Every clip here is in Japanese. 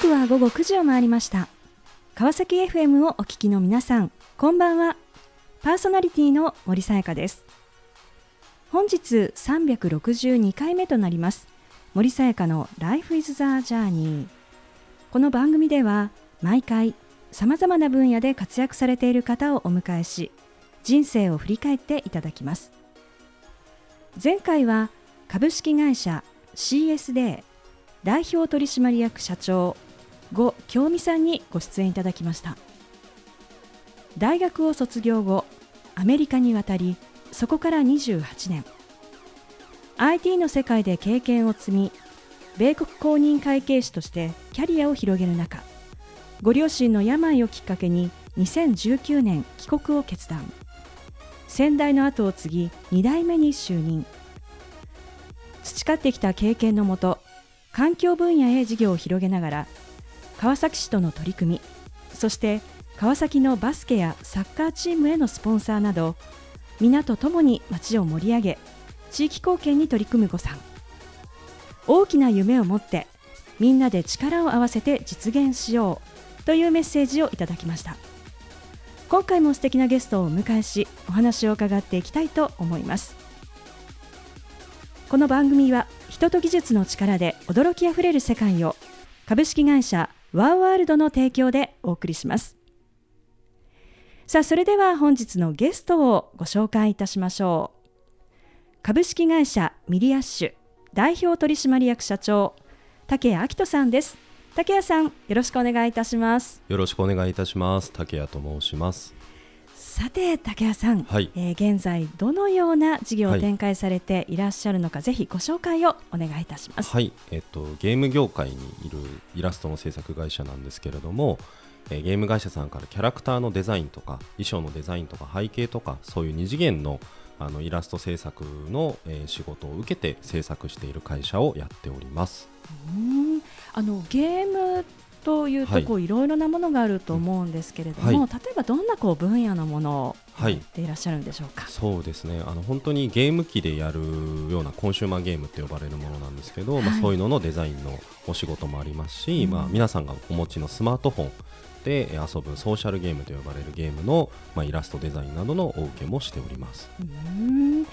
刻は午後9時を回りました。川崎 FM をお聞きの皆さんこんばんは。パーソナリティの森さやかです。本日362回目となります森さやかの Life is the Journey この番組では毎回さまざまな分野で活躍されている方をお迎えし人生を振り返っていただきます。前回は株式会社 CSD 代表取締役社長呉京美さんにご出演いただきました。大学を卒業後アメリカに渡りそこから28年。IT の世界で経験を積み米国公認会計士としてキャリアを広げる中ご両親の病をきっかけに2019年帰国を決断。先代の後を継ぎ2代目に就任。培ってきた経験のもと環境分野へ事業を広げながら川崎市との取り組みそして川崎のバスケやサッカーチームへのスポンサーなど皆と共に町を盛り上げ地域貢献に取り組む呉さん大きな夢を持ってみんなで力を合わせて実現しようというメッセージをいただきました。今回も素敵なゲストをお迎えしお話を伺っていきたいと思います。この番組は人と技術の力で驚きあふれる世界を株式会社ワーワールドの提供でお送りします。さあそれでは本日のゲストをご紹介いたしましょう。株式会社ミリアッシュ代表取締役社長竹谷明人さんです。竹谷さんよろしくお願いいたします。よろしくお願いいたします。竹谷と申します。さて竹谷さん、はい、えー、現在どのような事業を展開されていらっしゃるのか、はい、ぜひご紹介をお願いいたします。はい、えっとゲーム業界にいるイラストの制作会社なんですけれどもえゲーム会社さんからキャラクターのデザインとか衣装のデザインとか背景とかそういう二次元のあのイラスト制作の、えー、仕事を受けて制作している会社をやっております。うん。あのゲームというとこう、い、ろいろなものがあると思うんですけれども、はい、例えばどんなこう分野のものをやっていらっしゃるんでしょうか、はい、そうですね。あの本当にゲーム機でやるようなコンシューマーゲームって呼ばれるものなんですけど、はい、まあ、そういうののデザインのお仕事もありますし、うん、まあ、皆さんがお持ちのスマートフォンで遊ぶソーシャルゲームと呼ばれるゲームの、まあ、イラストデザインなどのお受けもしております。うん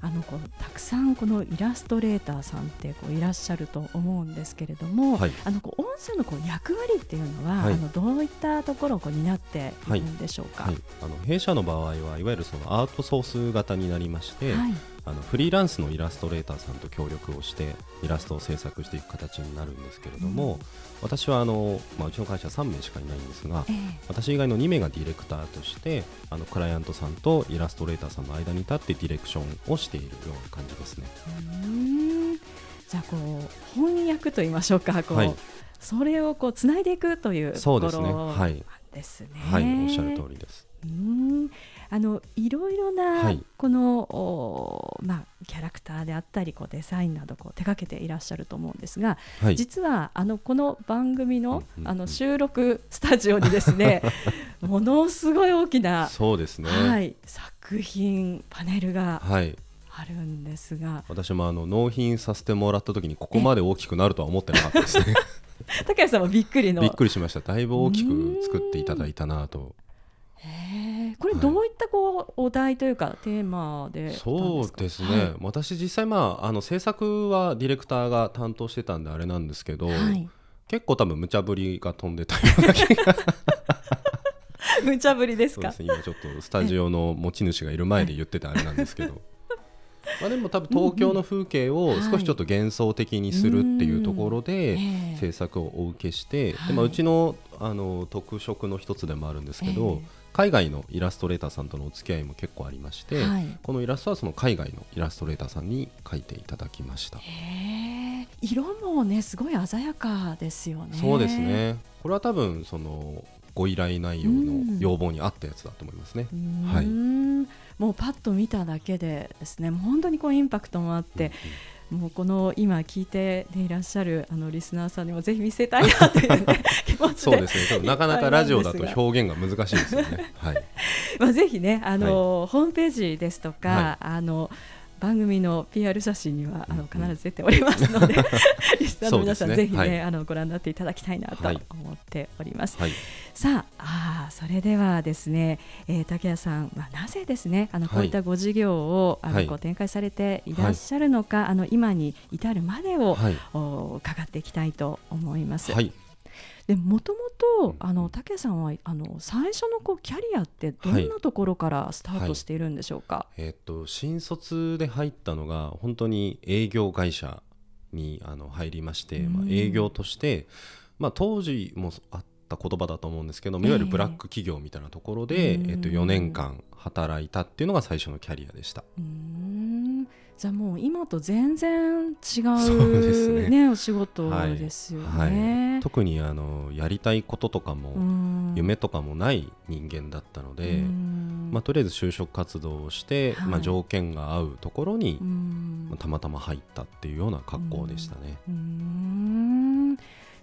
あのこうたくさんこのイラストレーターさんってこういらっしゃると思うんですけれども、はい、あのこう音声のこう役割っていうのは、はい、あのどういったところをこう担っているんでしょうか、はい、あの弊社の場合はいわゆるそのアートソース型になりまして、あのフリーランスのイラストレーターさんと協力をしてイラストを制作していく形になるんですけれども、うん、私はあの、まあ、うちの会社3名しかいないんですが、えー、私以外の2名がディレクターとしてあのクライアントさんとイラストレーターさんの間に立ってディレクションをしているような感じですね。じゃあこう翻訳と言いましょうかこう、はい、それをこうつないでいくというところですね。はい、ですね。はい、おっしゃる通りです。うんあのいろいろなこの、はい、まあ、キャラクターであったりこうデザインなどこう手掛けていらっしゃると思うんですが、はい、実はあのこの番組の,、あの収録スタジオにですね ものすごい大きなそうですね、はい、作品パネルが、はい。あるんですが。私もあの納品させてもらった時にここまで大きくなるとは思ってなかったですね。高谷さんもびっくりの。びっくりしました。だいぶ大きく作っていただいたなとこれどういったこう、お題というかテーマでそうですね、はい、私実際まああの制作はディレクターが担当してたんであれなんですけど、はい、結構多分無茶ぶりが飛んでたような気が。無茶ぶりですか？今ちょっとスタジオの持ち主がいる前で言ってたあれなんですけど。まあ、でも多分東京の風景を少しちょっと幻想的にするっていうところで制作をお受けして、でまあ、うちのあの特色の一つでもあるんですけど、海外のイラストレーターさんとのお付き合いも結構ありまして、はい、このイラストはその海外のイラストレーターさんに描いていただきました。色もねすごい鮮やかですよね。そうですね。これは多分そのご依頼内容の要望に合ったやつだと思いますね、はい。もうパッと見ただけでですね本当にこうインパクトもあって、うんうんもうこの今聞いて、ね、いらっしゃるあのリスナーさんにもぜひ見せたいなという、ね、気持ちそうですね。なかなかラジオだと表現が難しいですよね。はい、まあぜひねあの、はい、ホームページですとか、はい、あの番組の PR 写真にはあの必ず出ておりますので、うんうん、リスナーの皆さん、ね、ぜひね、はい、あのご覧になっていただきたいなと思っております。はい、さああそれではですね、えー、竹谷さん、まあ、なぜですねあのこういったご事業を、あのこう展開されていらっしゃるのか、あの今に至るまでを、お伺っていきたいと思います。はいでもともとあの竹さんはあの最初のこうキャリアってどんなところからスタートしているんでしょうか、はいはい、えー、っと新卒で入ったのが本当に営業会社にあの入りまして、まあ、営業として、まあ、当時もあった言葉だと思うんですけどいわゆるブラック企業みたいなところで、えー、えっと、4年間働いたっていうのが最初のキャリアでした。うんじゃあもう今と全然違うね、ねお仕事ですよね、はい。はい、特にあのやりたいこととかも夢とかもない人間だったので、まあ、とりあえず就職活動をして、はい、まあ、条件が合うところに、まあ、たまたま入ったっていうような格好でしたね。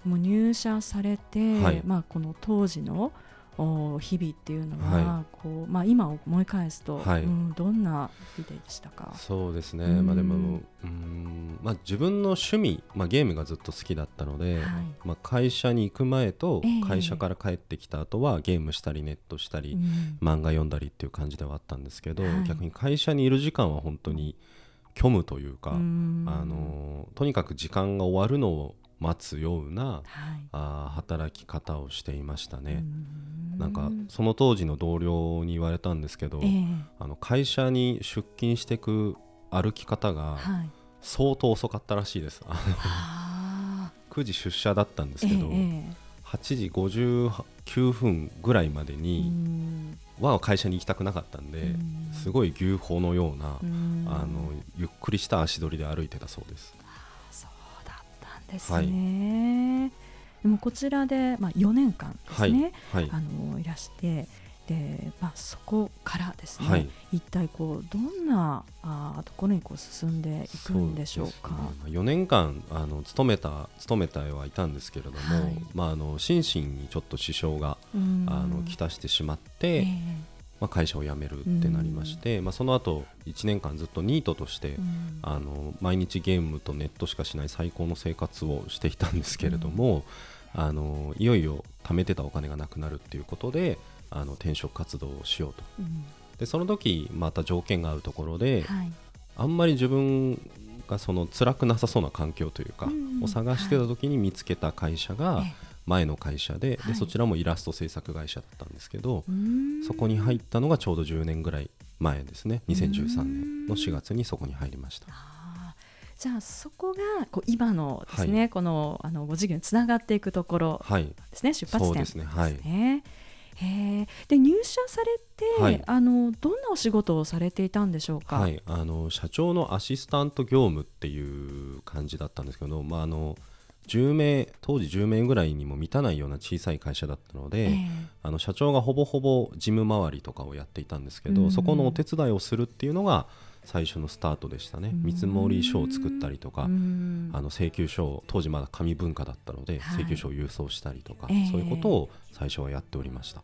もう入社されて、まあ、この当時の日々っていうのは、はい、こうまあ、今思い返すと、はい、うん、どんな日々でしたか？そうですね、まあ、でもうんまあ、自分の趣味、まあ、ゲームがずっと好きだったので、はい、まあ、会社に行く前と会社から帰ってきた後はゲームしたりネットしたり、漫画読んだりっていう感じではあったんですけど、逆に会社にいる時間は本当に虚無というか、あのとにかく時間が終わるのを待つような、はい、あ働き方をしていましたね。なんかその当時の同僚に言われたんですけど、えー、あの会社に出勤していく歩き方が相当遅かったらしいです。はい、9時出社だったんですけど、えー、8時59分ぐらいまでには会社に行きたくなかったんですごい牛歩のようなあのゆっくりした足取りで歩いてたそうです。ですね、はい。でもこちらで、まあ、4年間ですね、はい。はい、あのいらしてで、まあ、そこからですね、はい、一体こうどんなあところにこう進んでいくんでしょうか。う、ね、4年間あの勤めた勤めたはいたんですけれども、はい、まあ、あの心身にちょっと支障があのきたしてしまって、えーまあ、会社を辞めるってなりまして、まあ、その後1年間ずっとニートとして、あの毎日ゲームとネットしかしない最高の生活をしていたんですけれども、あのいよいよ貯めてたお金がなくなるっていうことであの転職活動をしようと、うん、でその時また条件が合うところで、はい、あんまり自分がその辛くなさそうな環境というか、うん、を探してた時に見つけた会社が前の会社ではい、でそちらもイラスト制作会社だったんですけど、そこに入ったのがちょうど10年ぐらい前ですね。2013年の4月にそこに入りました。じゃあそこがこう今のですね、はい、このあのご事業につながっていくところですね、はい、出発点ですね。はい、へで入社されて、はい、あのどんなお仕事をされていたんでしょうか、はい、あの社長のアシスタント業務っていう感じだったんですけど、まあ、あの10名当時10名ぐらいにも満たないような小さい会社だったので、えー、あの社長がほぼほぼ事務周りとかをやっていたんですけど、そこのお手伝いをするっていうのが最初のスタートでしたね。見積書を作ったりとかあの請求書を当時まだ紙文化だったので、はい、請求書を郵送したりとか、えー、そういうことを最初はやっておりました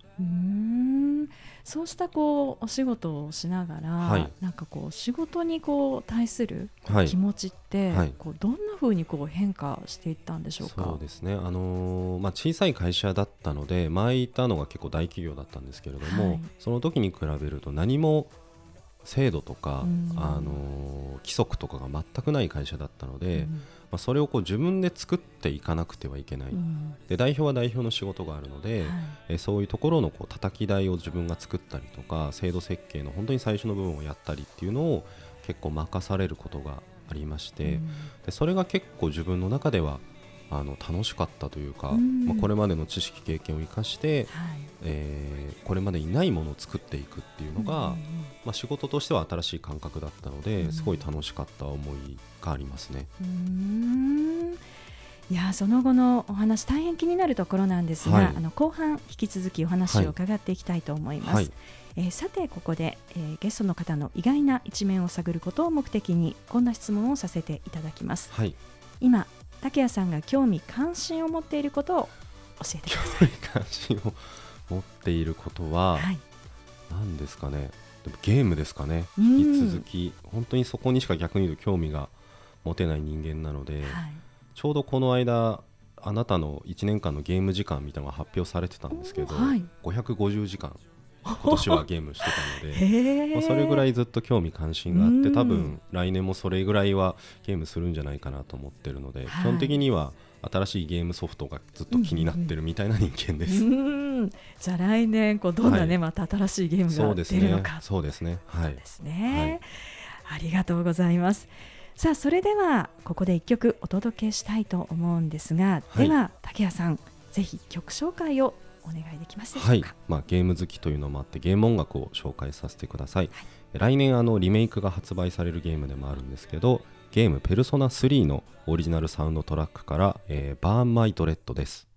うんそうしたこうお仕事をしながら、はい、なんかこう仕事にこう対する気持ちって、はい、こうどんなふうにこう変化していったんでしょうか？そうですね、あのー、まあ、小さい会社だったので前いたのが結構大企業だったんですけれども、その時に比べると何も制度とか、あの規則とかが全くない会社だったので、まあ、それをこう自分で作っていかなくてはいけない、で代表は代表の仕事があるので、はい、えそういうところのこう叩き台を自分が作ったりとか制度設計の本当に最初の部分をやったりっていうのを結構任されることがありまして、でそれが結構自分の中ではあの楽しかったというか、まあ、これまでの知識経験を生かして、はい、えー、これまでにないものを作っていくっていうのが、まあ、仕事としては新しい感覚だったのですごい楽しかった思いがありますね。いやその後のお話大変気になるところなんですが、はい、あの後半引き続きお話を伺っていきたいと思います。はい、えー、さてここで、えー、ゲストの方の意外な一面を探ることを目的にこんな質問をさせていただきます。はい、今竹谷さんが興味関心を持っていることを教えてください。興味関心を持っていることは、はい、何ですかね？ゲームですかね、引き続き本当にそこにしか逆に言うと興味が持てない人間なので、はい、ちょうどこの間あなたの1年間のゲーム時間みたいなのが発表されてたんですけど、はい、550時間今年はゲームしてたのでまあそれぐらいずっと興味関心があって多分来年もそれぐらいはゲームするんじゃないかなと思ってるので、はい、基本的には新しいゲームソフトがずっと気になってるみたいな人間です。じゃあ来年こうどんなね、はい、また新しいゲームが出るのかそうですね。はい。ですね、はい、ありがとうございます。さあそれではここで一曲お届けしたいと思うんですが、はい、では竹谷さんぜひ曲紹介をお願いできますはい、まあ、ゲーム好きというのもあってゲーム音楽を紹介させてください、はい、来年あのリメイクが発売されるゲームでもあるんですけどゲーム「ペルソナ3」のオリジナルサウンドトラックから「えー、バーンマイトレッド」です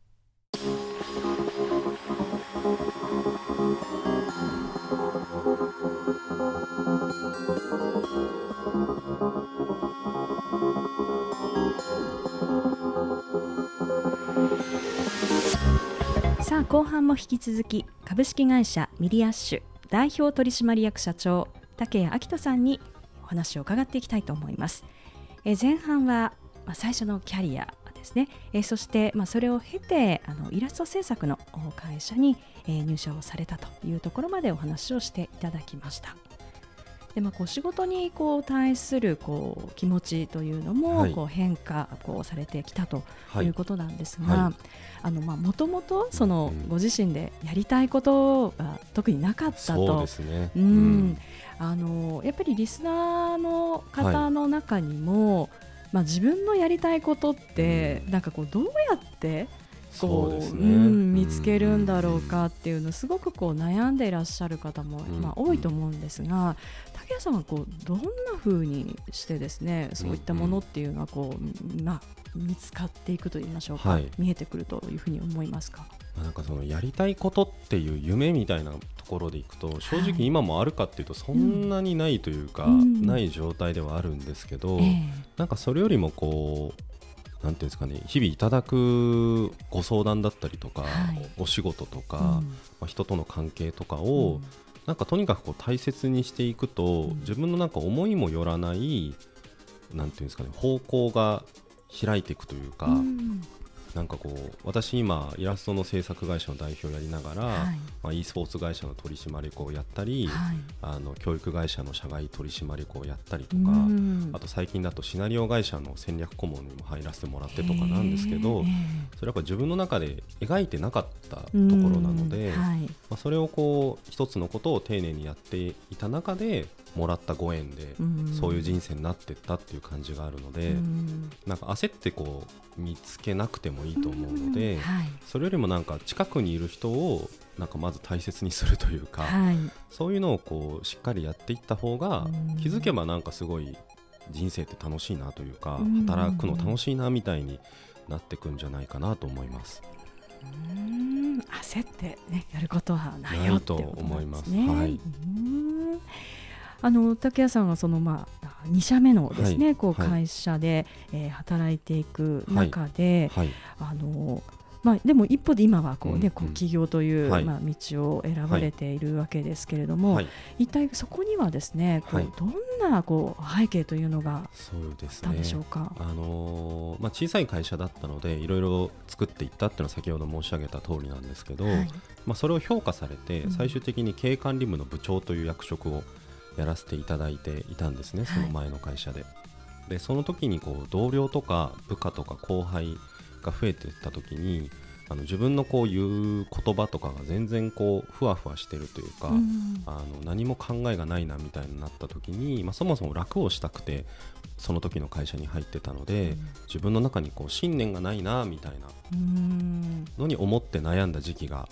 後半も引き続き株式会社ミリアッシュ代表取締役社長竹谷明人さんにお話を伺っていきたいと思います。え前半は、まあ、最初のキャリアですね、えそして、まあ、それを経てあのイラスト制作の会社に、え入社をされたというところまでお話をしていただきました。でまあ、こう仕事にこう対するこう気持ちというのもこう変化こうされてきたということなんですがもともとそのご自身でやりたいことが特になかったと。うん、あのやっぱりリスナーの方の中にも、はい、まあ、自分のやりたいことって、うん、なんかこうどうやってこう、ね、うん、見つけるんだろうかっていうのすごくこう悩んでいらっしゃる方も、まあ、多いと思うんですが竹谷さんはこうどんなふうにしてですねそういったものっていうのはこう、まあ、見つかっていくといいましょうか、はい、見えてくるというふうに思いますか？なんかそのやりたいことっていう夢みたいなところでいくと正直今もあるかっていうとそんなにないというか、ない状態ではあるんですけど、なんかそれよりもこうなんていうんですかね日々いただくご相談だったりとか、はい、お仕事とか、うん、まあ、人との関係とかを、うん、なんかとにかくこう大切にしていくと、うん、自分のなんか思いもよらないなんていうんですかね方向が開いていくというか、なんかこう私今イラストの制作会社の代表をやりながら、はい。まあ、e スポーツ会社の取締役をやったり、はい、あの教育会社の社外取締役をやったりとかあと最近だとシナリオ会社の戦略顧問にも入らせてもらってとかなんですけどそれやっぱ自分の中で描いてなかったところなので、はい、まあ、それをこう一つのことを丁寧にやっていた中でもらったご縁でそういう人生になっていったっていう感じがあるのでなんか焦ってこう見つけなくてもいいと思うのでそれよりもなんか近くにいる人をなんかまず大切にするというかそういうのをこうしっかりやっていった方が気づけばなんかすごい人生って楽しいなというか働くの楽しいなみたいになっていくんじゃないかなと思います。焦って、ね、やることはないよと思います。はい、あの竹谷さんはそのまあ2社目のですね、はい、こう会社で、はい、えー、働いていく中で、はい、あのまあ、でも一方で今はこう、ね、こう起業という、まあ、道を選ばれているわけですけれども、一体そこにはですねこう、どんなこう背景というのがあったんでしょうか、あのー、まあ、小さい会社だったのでいろいろ作っていったっていうのは先ほど申し上げた通りなんですけど、まあ、それを評価されて最終的に経営管理部の部長という役職をやらせていただいていたんですね、その前の会社で。でその時にこう同僚とか部下とか後輩が増えていった時にあの自分のこう言う言葉とかが全然こうふわふわしてるというか、うん、あの何も考えがないなみたいになった時に、まあ、そもそも楽をしたくてその時の会社に入ってたので、うん、自分の中にこう信念がないなみたいなのに思って悩んだ時期が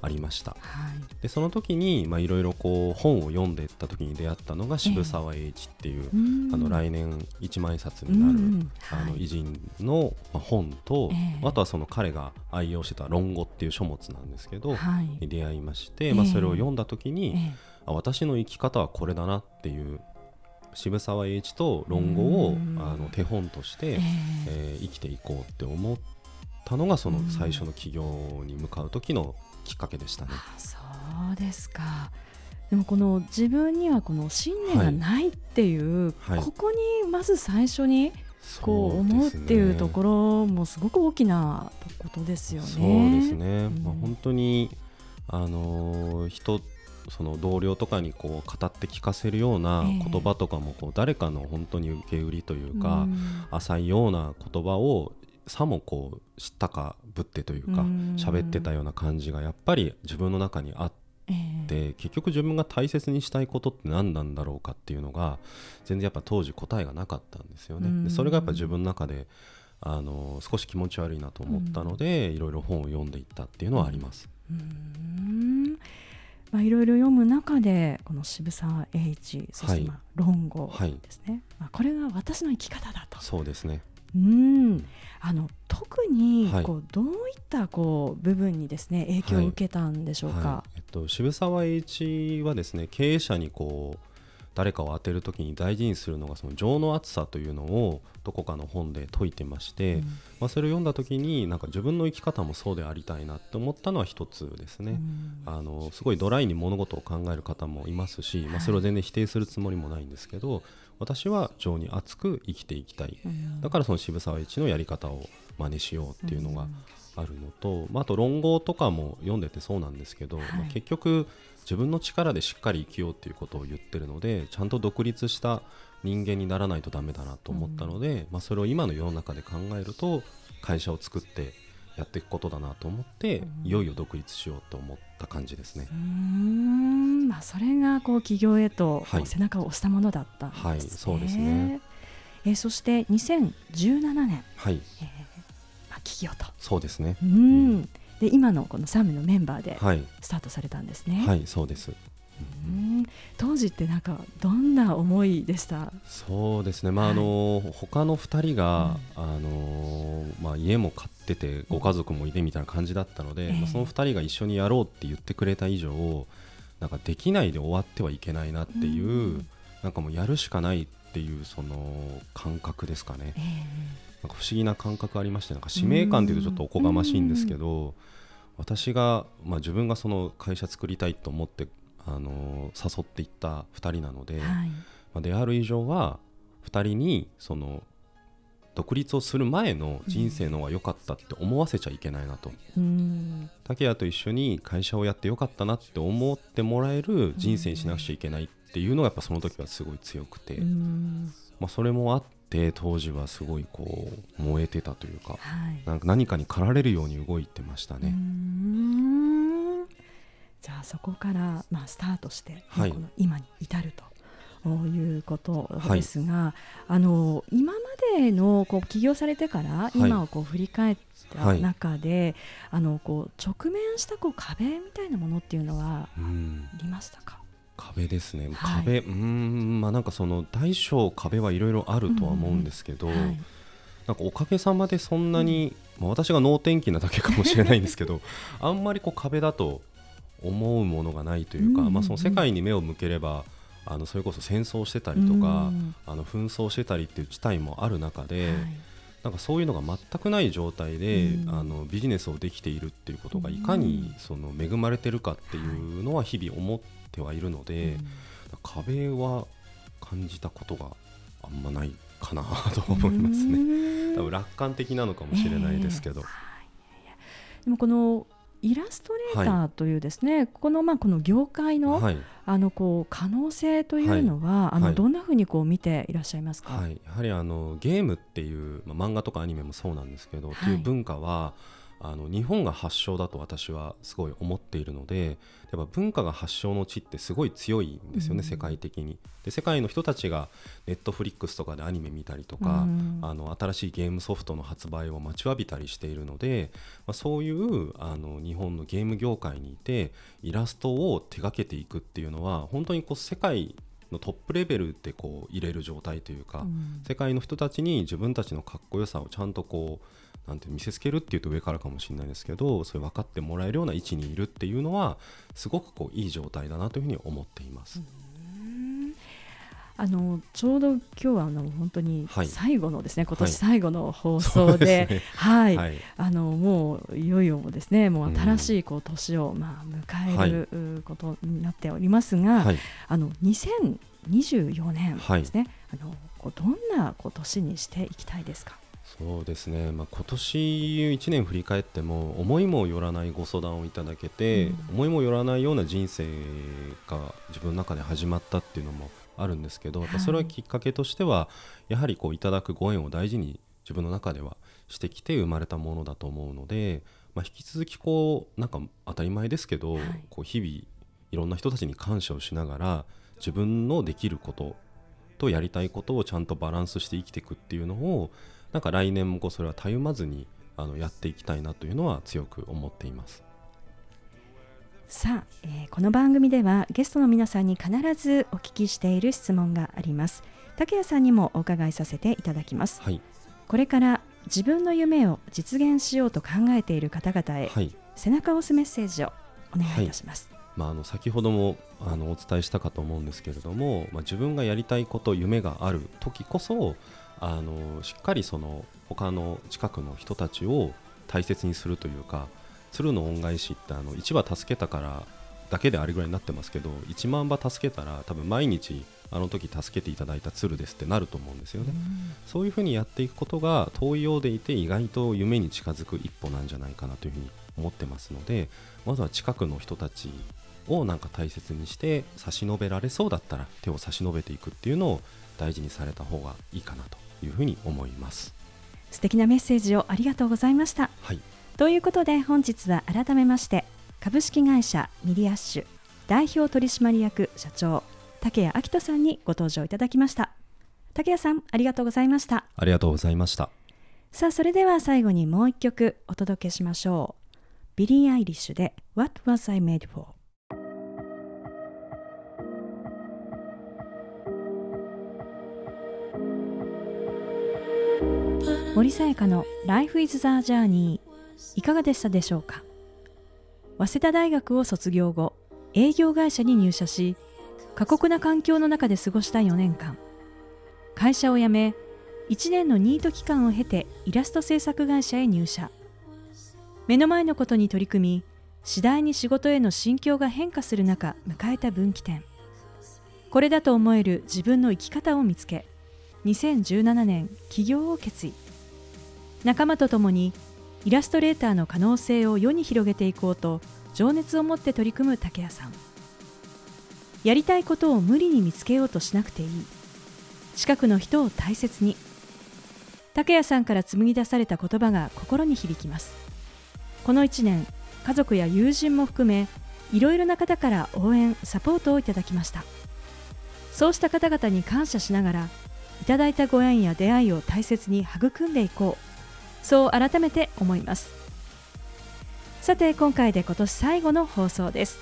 ありました、はい、でその時にいろいろ本を読んでいった時に出会ったのが渋沢栄一っていう、えー、あの来年一万円札になる、あの偉人の本と、えー、あとはその彼が愛用してた「論語」っていう書物なんですけど、はい、出会いまして、まあ、それを読んだ時に、えー、あ私の生き方はこれだなっていう渋沢栄一と論語をあの手本として、えー、えー、生きていこうって思ったのがその最初の起業に向かう時のきっかけでしたね。そうですか。でもこの自分にはこの信念がないっていう、はい。はい、ここにまず最初にこう思うっていうところもすごく大きなことですよね。そうですね、うん、まあ、本当にあの人その同僚とかにこう語って聞かせるような言葉とかもこう誰かの本当に受け売りというか、浅いような言葉をさもこう知ったかぶってというか喋ってたような感じがやっぱり自分の中にあって。で結局自分が大切にしたいことって何なんだろうかっていうのが全然やっぱ当時答えがなかったんですよね。でそれがやっぱ自分の中であの少し気持ち悪いなと思ったので、いろいろ本を読んでいったっていうのはあります。うん。まあ、いろいろ読む中でこの渋沢栄一そしてまあ論語ですね、はい、まあ、これが私の生き方だと。そうですねうん。あの特にこう、はい、どういったこう部分にですね影響を受けたんでしょうか、はい、えっと、渋沢栄一はですね経営者にこう誰かを当てる時に大事にするのがその情の厚さというのをどこかの本で説いてまして、うん、まあ、それを読んだ時になんか自分の生き方もそうでありたいなって思ったのは一つですね、うん、あのすごいドライに物事を考える方もいますし、まあ、それを全然否定するつもりもないんですけど、私は情に熱く生きていきたい、うん、だからその渋沢栄一のやり方を真似しようっていうのがあるのと、まあ、あと論語とかも読んでてそうなんですけど、はい、まあ、結局自分の力でしっかり生きようっていうことを言ってるのでちゃんと独立した人間にならないとダメだなと思ったので、うん、まあ、それを今の世の中で考えると会社を作ってやっていくことだなと思って、うん、いよいよ独立しようと思った感じですね。うん。まあ、それがこう企業へと背中を押したものだったんですね。はい、はい、そうですね。えー、そして2017年、はい。えーまあ、企業と。そうですね、うん、で今のこの3名のメンバーでスタートされたんですね。はい、そうです。うん。当時ってなんかどんな思いでした？そうですね、まあ、はい、あの他の2人が、うん、あのまあ、家も買っててご家族もいてみたいな感じだったので、まあ、その2人が一緒にやろうって言ってくれた以上なんかできないで終わってはいけないなっていう、うん、なんかもうやるしかないっていうその感覚ですかね、えー、なんか不思議な感覚ありましてなんか使命感というとちょっとおこがましいんですけど、私が、まあ、自分がその会社作りたいと思ってあの誘っていった2人なので、はい、まあ、である以上は2人にその独立をする前の人生の方が良かったって思わせちゃいけないなと、うん、竹谷と一緒に会社をやってよかったなって思ってもらえる人生にしなくちゃいけないっていうのがやっぱその時はすごい強くて、うん、まあ、それもあって当時はすごいこう燃えてたというかはい、なんか何かに駆られるように動いてましたね。じゃあそこからまあスタートして、この今に至ると。いうことですが、はい、あの今までのこう起業されてから今をこう振り返った中で、はい、あのこう直面したこう壁みたいなものっていうのはありましたか、壁ですね、はい、壁うんまあなんかその大小壁はいろいろあるとは思うんですけど、うん。うんはい、なんかおかげさまでそんなに、うん、まあ、私が能天気なだけかもしれないんですけど あんまりこう壁だと思うものがないというか、まあ、その世界に目を向ければあのそれこそ戦争してたりとか、あの紛争してたりっていう事態もある中で、はい、なんかそういうのが全くない状態で、あのビジネスをできているっていうことがいかにその恵まれてるかっていうのは日々思ってはいるので、壁は感じたことがあんまないかなと思いますね。多分楽観的なのかもしれないですけど。えー、でもこのイラストレーターというですね、はい、このまあこの業界の、はい、あのこう可能性というのは、はい、あのどんなふうにこう見ていらっしゃいますか？やはりあのゲームっていう、まあ、漫画とかアニメもそうなんですけど、っていう文化はあの日本が発祥だと私はすごい思っているのでやっぱ文化が発祥の地ってすごい強いんですよね、うん、世界的に。で世界の人たちがネットフリックスとかでアニメ見たりとか、うん、あの新しいゲームソフトの発売を待ちわびたりしているので、まあ、そういうあの日本のゲーム業界にいてイラストを手掛けていくっていうのは本当にこう世界のトップレベルでこう入れる状態というか、うん、世界の人たちに自分たちのかっこよさをちゃんとこうなんて見せつけるっていうと上からかもしれないですけどそれ分かってもらえるような位置にいるっていうのはすごくこういい状態だなというふうに思っています。あのちょうど今日はあの本当に最後のですね、はい、今年最後の放送で、はい、はい、あのもういよいよですね、もう新しいこう年をまあ迎える、ことになっておりますが、はい、あの2024年ですね、あのどんなこう年にしていきたいですか？そうですね、まあ、今年1年振り返っても思いもよらないご相談をいただけて、うん、思いもよらないような人生が自分の中で始まったっていうのもあるんですけど、はい、それはきっかけとしてはやはりこういただくご縁を大事に自分の中ではしてきて生まれたものだと思うので、まあ、引き続きこうなんか当たり前ですけど、はい、こう日々いろんな人たちに感謝をしながら自分のできることとやりたいことをちゃんとバランスして生きていくっていうのをなんか来年もこうそれはたゆまずにあのやっていきたいなというのは強く思っています。さあ、えー、この番組ではゲストの皆さんに必ずお聞きしている質問があります。竹谷さんにもお伺いさせていただきます、はい、これから自分の夢を実現しようと考えている方々へ、はい、背中を押すメッセージをお願いいたします、はい、まあ、あの先ほどもあのお伝えしたかと思うんですけれども、まあ、自分がやりたいこと夢がある時こそあのしっかりその他の近くの人たちを大切にするというか鶴の恩返しってあの1羽助けたからだけであれぐらいになってますけど1万羽助けたら多分毎日あの時助けていただいた鶴ですってなると思うんですよね、そういうふうにやっていくことが遠いようでいて意外と夢に近づく一歩なんじゃないかなというふうに思ってますのでまずは近くの人たちをなんか大切にして差し伸べられそうだったら手を差し伸べていくっていうのを大事にされた方がいいかなというふうに思います。素敵なメッセージをありがとうございました、はい、ということで本日は改めまして株式会社ミリアッシュ代表取締役社長竹谷彰人さんにご登場いただきました。竹谷さんありがとうございました。ありがとうございました。さあそれでは最後にもう一曲お届けしましょう。ビリー・アイリッシュで What Was I Made For? 森さやかの Life is the Journey いかがでしたでしょうか？早稲田大学を卒業後営業会社に入社し過酷な環境の中で過ごした4年間。会社を辞め1年のニート期間を経てイラスト制作会社へ入社。目の前のことに取り組み次第に仕事への心境が変化する中迎えた分岐点。これだと思える自分の生き方を見つけ2017年起業を決意。仲間と共にイラストレーターの可能性を世に広げていこうと情熱を持って取り組む竹谷さん。やりたいことを無理に見つけようとしなくていい。近くの人を大切に。竹谷さんから紡ぎ出された言葉が心に響きます。この1年家族や友人も含めいろいろな方から応援サポートをいただきました。そうした方々に感謝しながらいただいたご縁や出会いを大切に育んでいこう。そう改めて思います。さて今回で今年最後の放送です。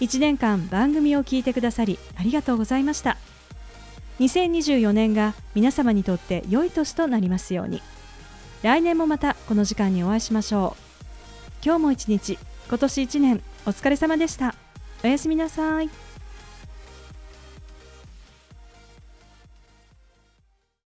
1年間番組を聞いてくださりありがとうございました。2024年が皆様にとって良い年となりますように。来年もまたこの時間にお会いしましょう。今日も一日今年1年お疲れ様でした。おやすみなさい。